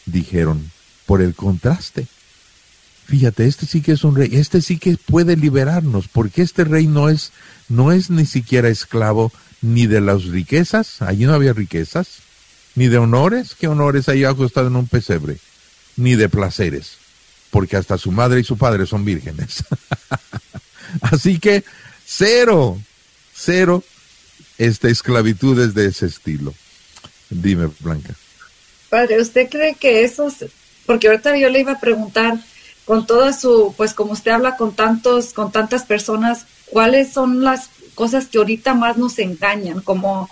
dijeron, por el contraste. Fíjate, este sí que es un rey, este sí que puede liberarnos, porque este rey no es, no es ni siquiera esclavo ni de las riquezas, allí no había riquezas, ni de honores, ¿qué honores ahí acostado en un pesebre? Ni de placeres, porque hasta su madre y su padre son vírgenes. Así que, cero, cero esta esclavitudes de ese estilo. Dime, Blanca. Padre, ¿usted cree que esos, porque ahorita yo le iba a preguntar, con toda su, pues como usted habla con tantos, con tantas personas, ¿cuáles son las cosas que ahorita más nos engañan? Como,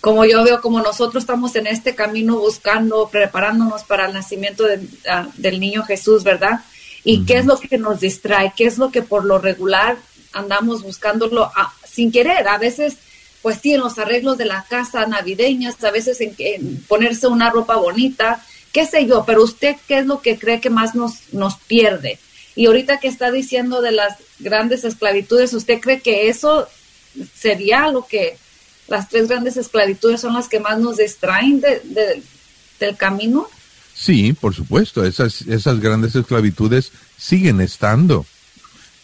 como yo veo, como nosotros estamos en este camino buscando, preparándonos para el nacimiento ah, del niño Jesús, ¿verdad? ¿Y qué es lo que nos distrae? ¿Qué es lo que por lo regular andamos buscándolo a, sin querer. A veces, pues sí, en los arreglos de la casa navideñas, a veces en, ponerse una ropa bonita, qué sé yo, pero usted, ¿qué es lo que cree que más nos, nos pierde? Y ahorita que está diciendo de las grandes esclavitudes, ¿usted cree que eso sería lo que las tres grandes esclavitudes son las que más nos distraen del camino? Sí, por supuesto, esas, esas grandes esclavitudes siguen estando.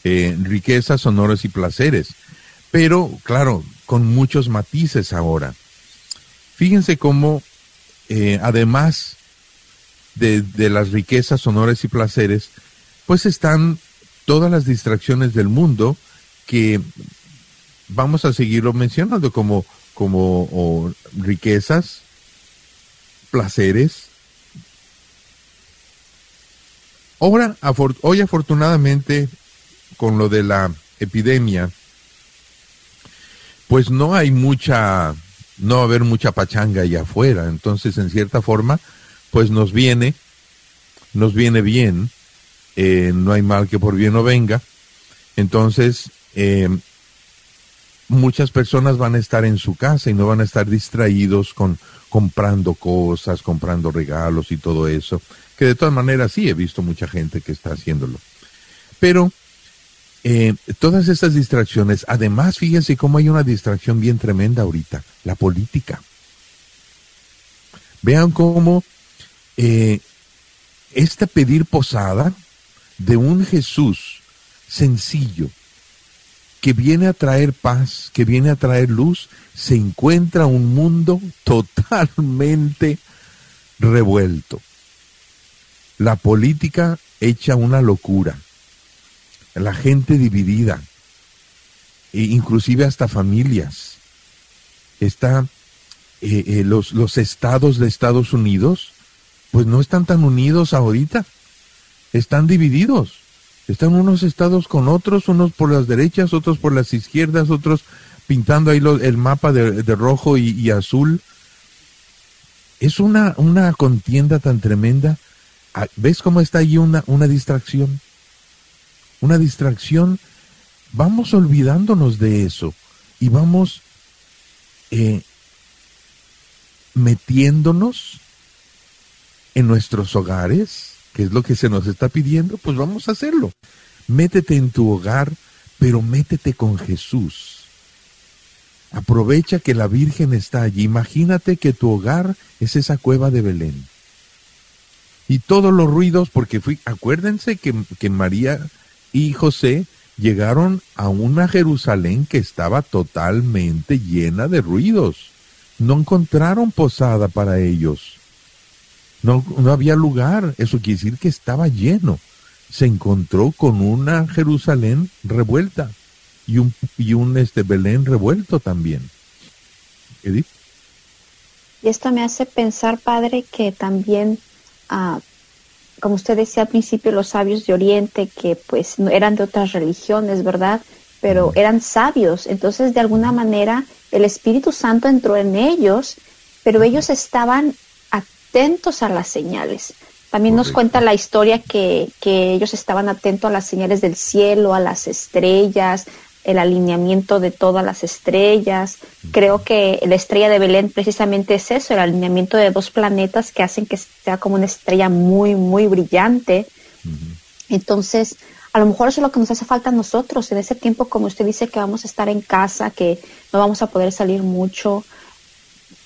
Eh, riquezas, honores y placeres pero claro, con muchos matices ahora. Fíjense cómo, eh, además de, las riquezas, honores y placeres, pues están todas las distracciones del mundo que vamos a seguirlo mencionando como, como riquezas, placeres. Ahora, hoy afortunadamente, con lo de la epidemia, pues no hay mucha, no va a haber mucha pachanga allá afuera. Entonces, en cierta forma, pues nos viene, nos viene bien, eh, no hay mal que por bien no venga. Entonces, eh, muchas personas van a estar en su casa y no van a estar distraídos con comprando cosas, comprando regalos y todo eso, que de todas maneras sí he visto mucha gente que está haciéndolo. Pero eh, todas estas distracciones, además, fíjense cómo hay una distracción bien tremenda ahorita, la política. Vean cómo eh, este pedir posada de un Jesús sencillo, que viene a traer paz, que viene a traer luz, se encuentra un mundo totalmente revuelto. La política hecha una locura, la gente dividida, e inclusive hasta familias. Está, eh, eh, los, los estados de Estados Unidos, pues no están tan unidos ahorita, están divididos. Están unos estados con otros, unos por las derechas, otros por las izquierdas, otros pintando ahí el mapa de, rojo y, azul. Es una, una contienda tan tremenda. Ah, ¿Ves cómo está ahí una, una distracción? Una distracción. Vamos olvidándonos de eso y vamos eh, metiéndonos en nuestros hogares, que es lo que se nos está pidiendo, pues vamos a hacerlo. Métete en tu hogar, pero métete con Jesús. Aprovecha que la Virgen está allí. Imagínate que tu hogar es esa cueva de Belén. Y todos los ruidos, porque fui, acuérdense que, que María y José llegaron a una Jerusalén que estaba totalmente llena de ruidos. No encontraron posada para ellos. No, no había lugar, eso quiere decir que estaba lleno. Se encontró con una Jerusalén revuelta y un, y un este Belén revuelto también. Edith. Y esto me hace pensar, padre, que también, ah, como usted decía al principio, los sabios de Oriente, que pues no eran de otras religiones, ¿verdad? Pero eran sabios. Entonces, de alguna manera, el Espíritu Santo entró en ellos, pero ellos estaban atentos a las señales. También nos cuenta la historia que, ellos estaban atentos a las señales del cielo, a las estrellas, el alineamiento de todas las estrellas. Creo que la estrella de Belén precisamente es eso, el alineamiento de dos planetas que hacen que sea como una estrella muy, muy brillante. Entonces, a lo mejor eso es lo que nos hace falta a nosotros en ese tiempo, como usted dice, que vamos a estar en casa, que no vamos a poder salir mucho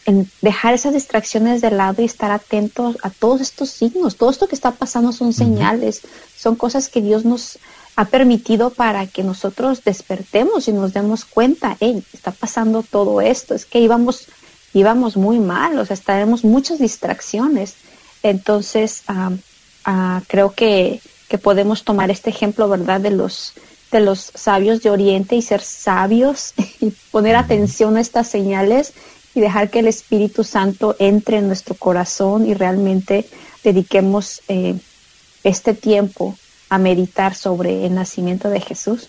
en dejar esas distracciones de lado y estar atentos a todos estos signos. Todo esto que está pasando son señales, son cosas que Dios nos ha permitido para que nosotros despertemos y nos demos cuenta, hey, está pasando todo esto, es que íbamos, íbamos muy mal, o sea, tenemos muchas distracciones. Entonces, creo que, que podemos tomar este ejemplo, ¿verdad?, de los, de los sabios de Oriente y ser sabios y poner atención a estas señales y dejar que el Espíritu Santo entre en nuestro corazón y realmente dediquemos eh, este tiempo a meditar sobre el nacimiento de Jesús.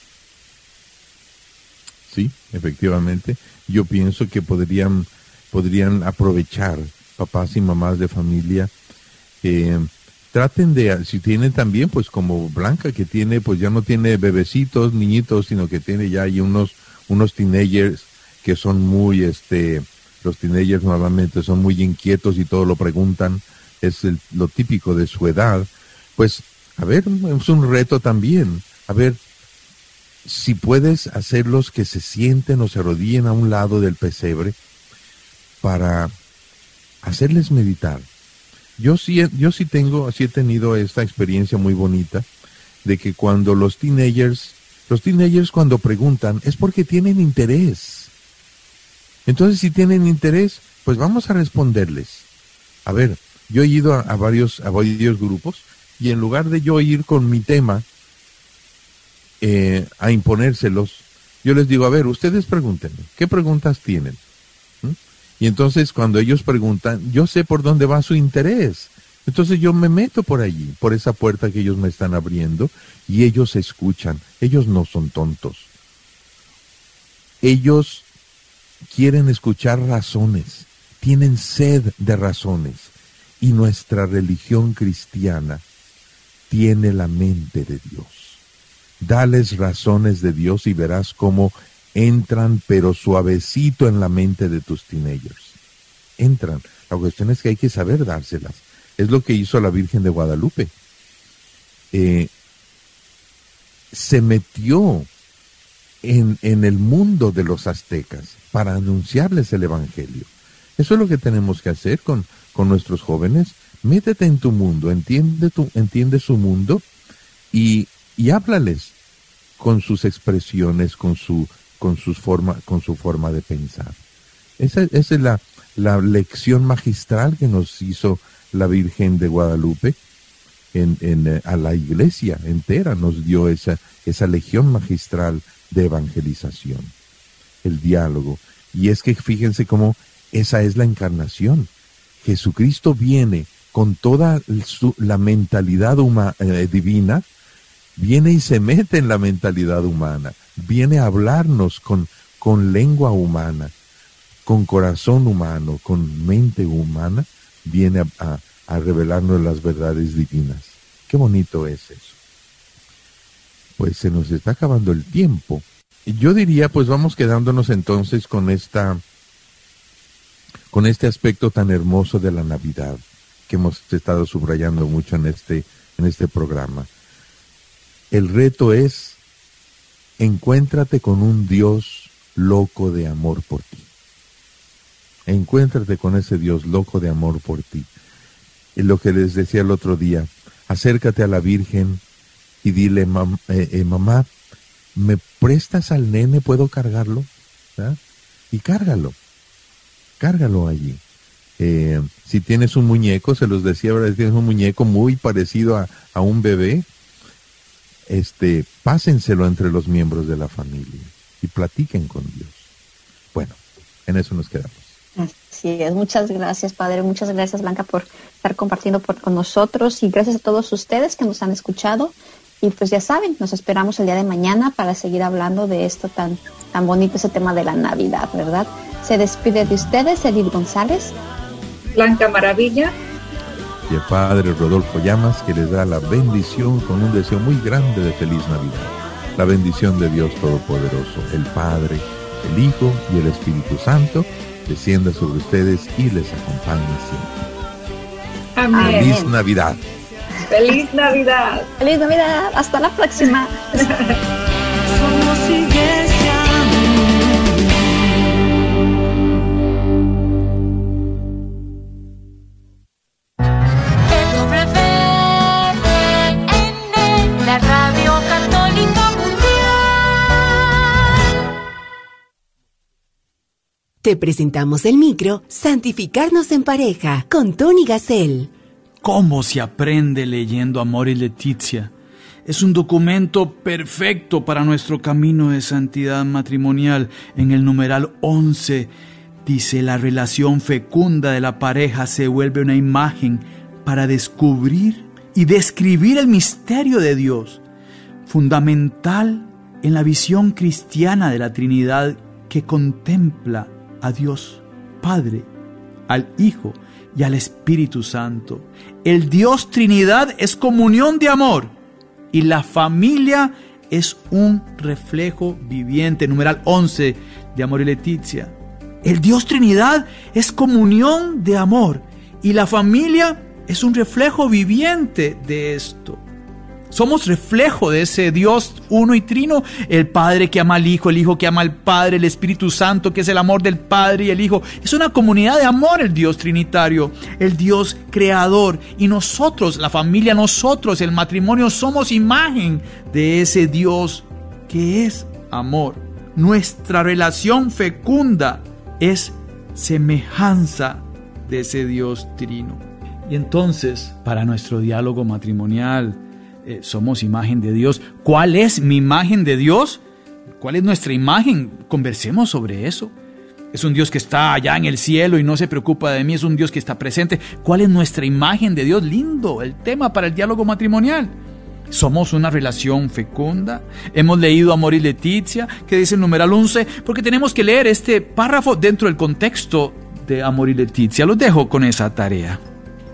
Sí, efectivamente. Yo pienso que podrían, podrían aprovechar papás y mamás de familia. Eh, traten de, si tienen también, pues como Blanca, que tiene, pues ya no tiene bebecitos, niñitos, sino que tiene ya hay unos, unos teenagers que son muy, este, los teenagers normalmente son muy inquietos y todo lo preguntan, es lo típico de su edad. Pues, a ver, es un reto también. A ver, si puedes hacerlos que se sienten o se arrodillen a un lado del pesebre para hacerles meditar. Yo sí, yo sí tengo, sí he tenido esta experiencia muy bonita de que cuando los teenagers, los teenagers cuando preguntan es porque tienen interés entonces, si tienen interés, pues vamos a responderles. A ver, yo he ido a, varios, a varios grupos y en lugar de yo ir con mi tema eh, a imponérselos, yo les digo, a ver, ustedes pregúntenme, ¿qué preguntas tienen? ¿Mm? Y entonces cuando ellos preguntan, yo sé por dónde va su interés. Entonces yo me meto por allí, por esa puerta que ellos me están abriendo, y ellos escuchan. Ellos no son tontos. Ellos quieren escuchar razones, tienen sed de razones. Y nuestra religión cristiana tiene la mente de Dios. Dales razones de Dios y verás cómo entran, pero suavecito en la mente de tus teenagers. Entran. La cuestión es que hay que saber dárselas. Es lo que hizo la Virgen de Guadalupe. Eh, se metió en, en el mundo de los aztecas para anunciarles el Evangelio. Eso es lo que tenemos que hacer con, con nuestros jóvenes. Métete en tu mundo, entiende, tu, entiende su mundo y, y háblales con sus expresiones, con su, con sus forma, con su forma de pensar. Esa, es la, la lección magistral que nos hizo la Virgen de Guadalupe en, en, eh, a la iglesia entera, nos dio esa, esa legión magistral de evangelización, el diálogo. Y es que fíjense cómo esa es la encarnación. Jesucristo viene con toda la mentalidad eh, divina, viene y se mete en la mentalidad humana, viene a hablarnos con, con lengua humana, con corazón humano, con mente humana, viene a, revelarnos las verdades divinas. Qué bonito es eso. Pues se nos está acabando el tiempo. Yo diría, pues vamos quedándonos entonces con esta, con este aspecto tan hermoso de la Navidad que hemos estado subrayando mucho en este, en este programa. El reto es, encuéntrate con un Dios loco de amor por ti. Encuéntrate con ese Dios loco de amor por ti. Y lo que les decía el otro día, acércate a la Virgen y dile, eh, eh, mamá, ¿me prestas al nene? ¿Puedo cargarlo? Y cárgalo, cárgalo allí. Eh, si tienes un muñeco, se los decía, ahora tienes un muñeco muy parecido a, a un bebé, este, pásenselo entre los miembros de la familia y platiquen con Dios. Bueno, en eso nos quedamos. Así es, muchas gracias Padre, muchas gracias Blanca por estar compartiendo con nosotros y gracias a todos ustedes que nos han escuchado y pues ya saben, nos esperamos el día de mañana para seguir hablando de esto tan, tan bonito, ese tema de la Navidad, ¿verdad? Se despide de ustedes Edith González, Blanca Maravilla y el Padre Rodolfo Llamas que les da la bendición con un deseo muy grande de feliz Navidad. La bendición de Dios Todopoderoso, el Padre, el Hijo y el Espíritu Santo descienda sobre ustedes y les acompañe siempre. Amén. Feliz Navidad. Feliz Navidad. Feliz Navidad. Hasta la próxima. Somos iglesia. EWTN, la radio católica mundial. Te presentamos el micro Santificarnos en pareja con Tony Gassel. ¿Cómo se aprende leyendo Amor y Leticia? Es un documento perfecto para nuestro camino de santidad matrimonial. En el numeral 11 dice, la relación fecunda de la pareja se vuelve una imagen para descubrir y describir el misterio de Dios, fundamental en la visión cristiana de la Trinidad que contempla a Dios Padre, al Hijo y al Espíritu Santo. El Dios Trinidad es comunión de amor y la familia es un reflejo viviente. Numeral 11 de Amor y Leticia. El Dios Trinidad es comunión de amor y la familia es un reflejo viviente de esto. Somos reflejo de ese Dios uno y trino, el Padre que ama al Hijo, el Hijo que ama al Padre, el Espíritu Santo que es el amor del Padre y el Hijo. Es una comunidad de amor el Dios trinitario, el Dios creador. Y nosotros, la familia, nosotros, el matrimonio, somos imagen de ese Dios que es amor. Nuestra relación fecunda es semejanza de ese Dios trino. Y entonces, para nuestro diálogo matrimonial, eh, somos imagen de Dios. ¿Cuál es mi imagen de Dios? ¿Cuál es nuestra imagen? Conversemos sobre eso. Es un Dios que está allá en el cielo y no se preocupa de mí, es un Dios que está presente. ¿Cuál es nuestra imagen de Dios? Lindo, el tema para el diálogo matrimonial. Somos una relación fecunda. Hemos leído Amor y Leticia, que dice el numeral 11, porque tenemos que leer este párrafo dentro del contexto de Amor y Leticia. Los dejo con esa tarea.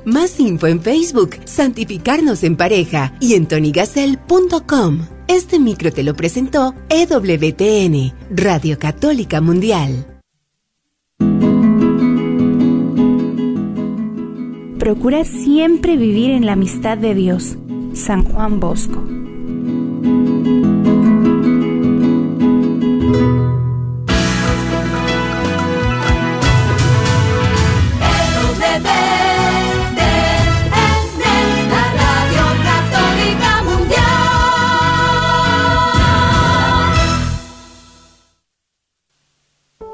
Más info en Facebook, Santificarnos en pareja y en tonigasel.com. Este micro te lo presentó EWTN, Radio Católica Mundial. Procura siempre vivir en la amistad de Dios. San Juan Bosco.